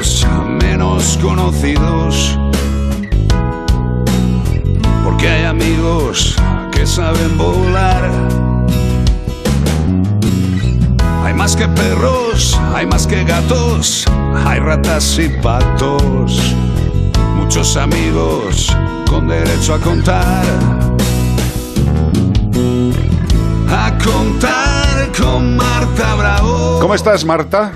los menos conocidos. Porque hay amigos que saben volar. Hay más que perros, hay más que gatos, hay ratas y patos. Muchos amigos con derecho a contar. A contar con Marta Bravo. ¿Cómo estás, Marta?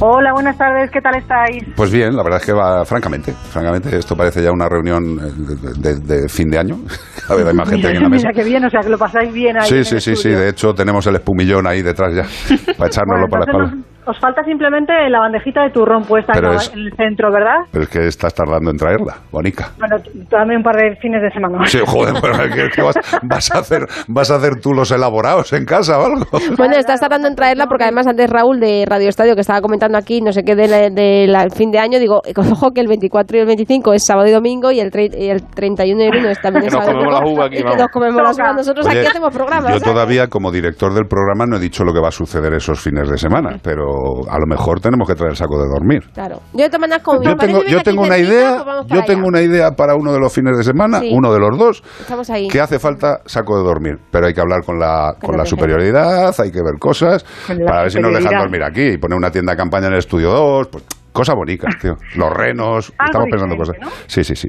Hola, buenas tardes, ¿qué tal estáis? Pues bien, la verdad es que va, francamente, francamente, esto parece ya una reunión eh, de, de- de fin de año. A ver, hay más gente aquí en la mesa. Mira que bien, o sea, que lo pasáis bien ahí. Sí, sí, sí, sí, de hecho tenemos el espumillón ahí detrás ya, para echárnoslo Bueno, para la espalda. nos- os falta simplemente la bandejita de turrón puesta en, la- es- en el centro, ¿verdad? Pero es que estás tardando en traerla, Bonica. Bueno, dame un par de fines de semana. Sí, joder, pero ¿qué, qué vas, vas a hacer, ¿vas a hacer tú los elaborados en casa o algo? Bueno, estás tardando en traerla porque además antes Raúl de Radio Estadio que estaba comentando aquí, no sé qué, del de la- fin de año, digo, ojo que el 24 y el 25 es sábado y domingo y el, tre- y el 31 y el 1 es también Que es nos sábado y comemos la uva aquí, vamos. nos comemos las Toca. uvas. Nosotros Oye, aquí hacemos programas. Yo ¿sabes? todavía, como director del programa, no he dicho lo que va a suceder esos fines de semana, pero a lo mejor tenemos que traer el saco de dormir. Claro. Yo maneras, como mi Yo tengo, yo tengo una idea, yo para tengo allá. una idea para uno de los fines de semana, Sí. uno de los dos, Estamos ahí. que hace falta saco de dormir, pero hay que hablar con la, con Con la superioridad, hay que ver cosas, Con para ver si nos dejan dormir aquí, y poner una tienda de campaña en el estudio 2, pues cosas bonitas, tío. Los renos, Algo estamos pensando cosas. Sí, sí, sí.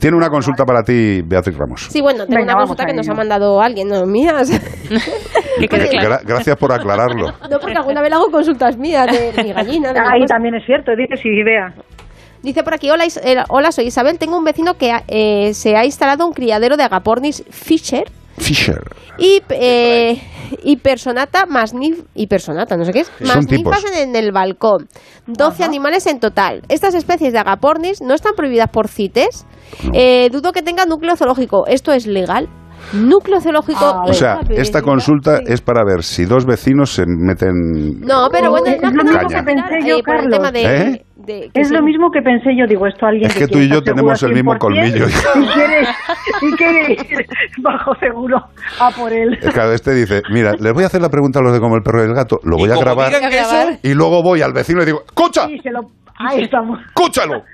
Tiene una consulta para ti, Beatriz Ramos. Sí, bueno, tengo Venga, una consulta a que nos ha mandado alguien, no mías. Que quede claro. Gra- gracias por aclararlo. No, porque alguna vez hago consultas mías de mi gallina. de Ahí también es cierto, dice si idea. Dice por aquí, hola, eh, hola, soy Isabel, tengo un vecino que eh, se ha instalado un criadero de agapornis Fisher Fisher. y, eh, y personata más nif- y personata, no sé qué es, Son más tipos. ninfas en, en el balcón. 12 animales en total. Estas especies de agapornis no están prohibidas por CITES. Eh, dudo que tengan núcleo zoológico. ¿Esto es legal? Núcleo zoológico. Ah, O sea, esta consulta es para ver si dos vecinos se meten... No, pero bueno, Es no, lo no, mismo que pensé yo, por el Carlos. tema de, ¿Eh? de- que Es sí. lo mismo que pensé yo, digo, esto alguien Es que tú y yo tenemos el mismo 100% colmillo. Y quiere, y quiere ir bajo seguro a por él. Eh, Claro, este dice, mira, les voy a hacer la pregunta a los de como el perro y el gato, lo voy a grabar y luego voy al vecino y le digo, ¡escucha! Y se lo... Ahí estamos, ¡Escúchalo!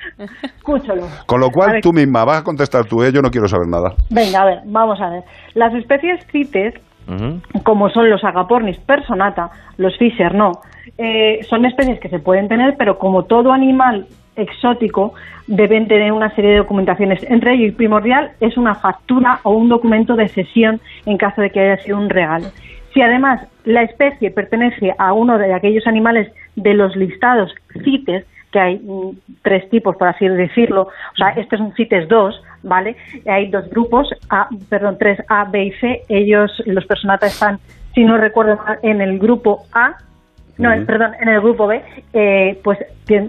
escúchalo. Con lo cual tú misma vas a contestar tú, ¿eh? yo no quiero saber nada. Venga, a ver, vamos a ver. Las especies CITES, como son los agapornis personata, los Fisher no, eh, son especies que se pueden tener, pero como todo animal exótico, deben tener una serie de documentaciones. Entre ellos, y primordial, es una factura o un documento de cesión en caso de que haya sido un regalo. Si además la especie pertenece a uno de aquellos animales de los listados CITES, que hay mm, tres tipos, por así decirlo, o sea, este es un CITES 2, ¿vale? Hay dos grupos, A, perdón, tres A, B y C. Ellos, los personatas están, si no recuerdo mal, en el grupo A, no, perdón, en el grupo B, eh, pues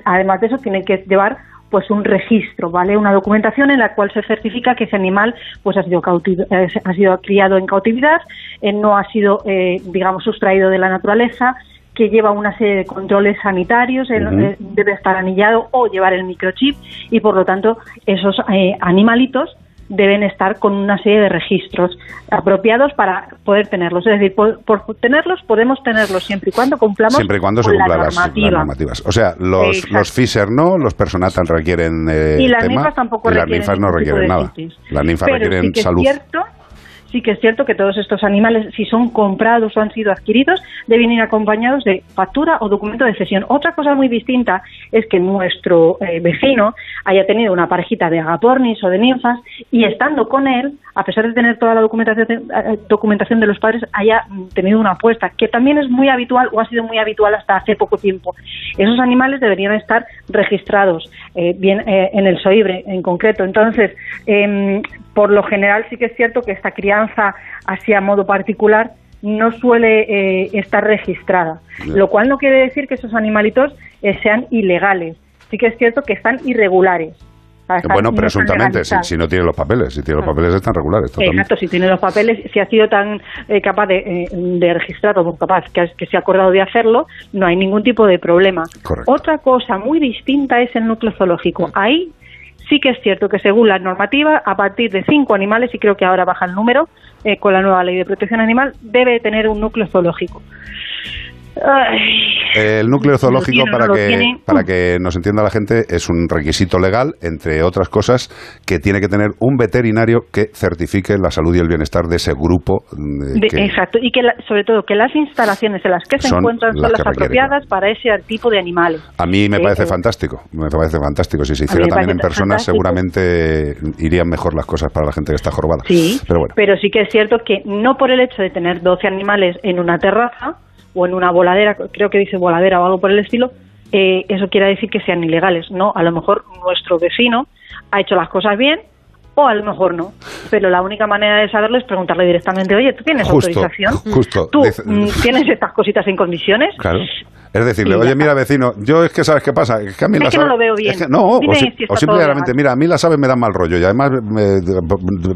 además de eso tienen que llevar pues un registro, ¿vale? Una documentación en la cual se certifica que ese animal pues ha sido eh, ha sido criado en cautividad, eh, no ha sido eh, digamos sustraído de la naturaleza, que lleva una serie de controles sanitarios, eh, debe estar anillado o llevar el microchip y por lo tanto esos eh, animalitos deben estar con una serie de registros apropiados para poder tenerlos. Es decir, por, por tenerlos podemos tenerlos siempre y cuando cumplamos Siempre y cuando se con la cumplan las, las normativa. normativas. O sea, los, Exacto. los Fisher no, los Personatan requieren eh, y las tema, ninfas tampoco y las requieren ninfas no requieren nada. Las ninfas Pero requieren sí que salud. Es cierto, sí que es cierto que todos estos animales, si son comprados o han sido adquiridos, deben ir acompañados de factura o documento de cesión. Otra cosa muy distinta es que nuestro eh, vecino haya tenido una parejita de agapornis o de ninfas y estando con él, a pesar de tener toda la documentación de, eh, documentación de los padres, haya mm, tenido una apuesta, que también es muy habitual o ha sido muy habitual hasta hace poco tiempo. Esos animales deberían estar registrados eh, bien eh, en el SOIBRE en concreto. Entonces, em, por lo general sí que es cierto que esta crianza así a modo particular no suele eh, estar registrada, lo cual no quiere decir que esos animalitos eh, sean ilegales. Sí que es cierto que están irregulares. O sea, están- Bueno, no presuntamente, si, si no tiene los papeles. Si tiene los papeles están regulares. totalmente. Exacto, si tiene los papeles, si ha sido tan eh, capaz de, eh, de registrarlo, como capaz que, que se ha acordado de hacerlo, no hay ningún tipo de problema. Correcto. Otra cosa muy distinta es el núcleo zoológico. Ahí sí que es cierto que según la normativa, a partir de cinco animales, y creo que ahora baja el número eh, con la nueva ley de protección animal, debe tener un núcleo zoológico. El núcleo zoológico, para, que, para que nos entienda la gente, es un requisito legal, entre otras cosas, que tiene que tener un veterinario que certifique la salud y el bienestar de ese grupo. mm, De- que- exacto, y que la- sobre todo que las instalaciones en las que se encuentran son las las, que requieren, apropiadas para ese tipo de animales. A mí me Eh, parece eh, fantástico, me parece fantástico. Si se hiciera también en personas, fantástico. seguramente irían mejor las cosas para la gente que está jorobada. Sí, Pero bueno, sí que es cierto que no por el hecho de tener 12 animales en una terraza o en una voladera, creo que dice voladera o algo por el estilo, eh, eso quiere decir que sean ilegales. No, a lo mejor nuestro vecino ha hecho las cosas bien o a lo mejor no. Pero la única manera de saberlo es preguntarle directamente, oye, ¿tú tienes Justo, autorización? justo. ¿Tú Dice- mm, tienes estas cositas en condiciones? claro. Es decirle, oye, mira, vecino, yo es que sabes qué pasa, es que a mí Es las que no lo veo bien. es que- no, Dime o, si- si simplemente, mira, a mí las aves me dan mal rollo y además me-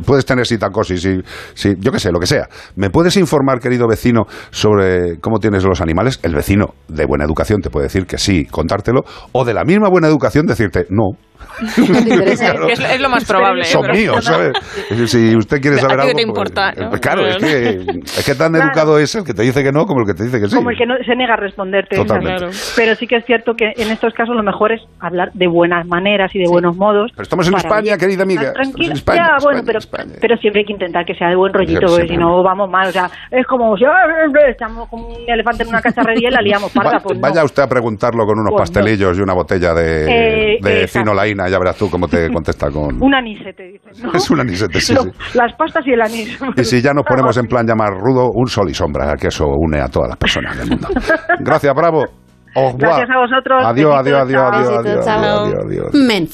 puedes tener citacosis y, si, yo qué sé, lo que sea. ¿Me puedes informar, querido vecino, sobre cómo tienes los animales? El vecino de buena educación te puede decir que sí, contártelo, o de la misma buena educación decirte no. Claro. Es, es lo más probable. ¿eh? Son pero- míos, ¿sabes? Si usted quiere ¿A saber algo... te pues, importa, no? Claro, es que, es que tan Claro. educado es el que te dice que no como el que te dice que sí. como el que no se niega a responderte. Totalmente. Claro. Pero sí que es cierto que en estos casos lo mejor es hablar de buenas maneras y de buenos modos. Pero estamos en España, ir querida amiga, estamos tranquila. España, ya, España, bueno, pero, España. pero siempre hay que intentar que sea de buen rollito, porque si no vamos mal. O sea, es como si ah, estamos como un elefante en una cacharrería y la liamos parda. Va- Pues no. Vaya usted a preguntarlo con unos Pues no. pastelillos y una botella de, Eh, de finolaína, ya verás tú cómo te contesta con... Un anise, te dicen. ¿no? Es un anisete, sí, Lo- sí. Las pastas y el anís. Y si ya nos ponemos en plan llamar rudo, un sol y sombra, que eso une a todas las personas del mundo. Gracias, bravo. Au revoir. Gracias a vosotros. Adiós, adiós, adiós, adiós, adiós, chao. adiós, adiós. Menfo.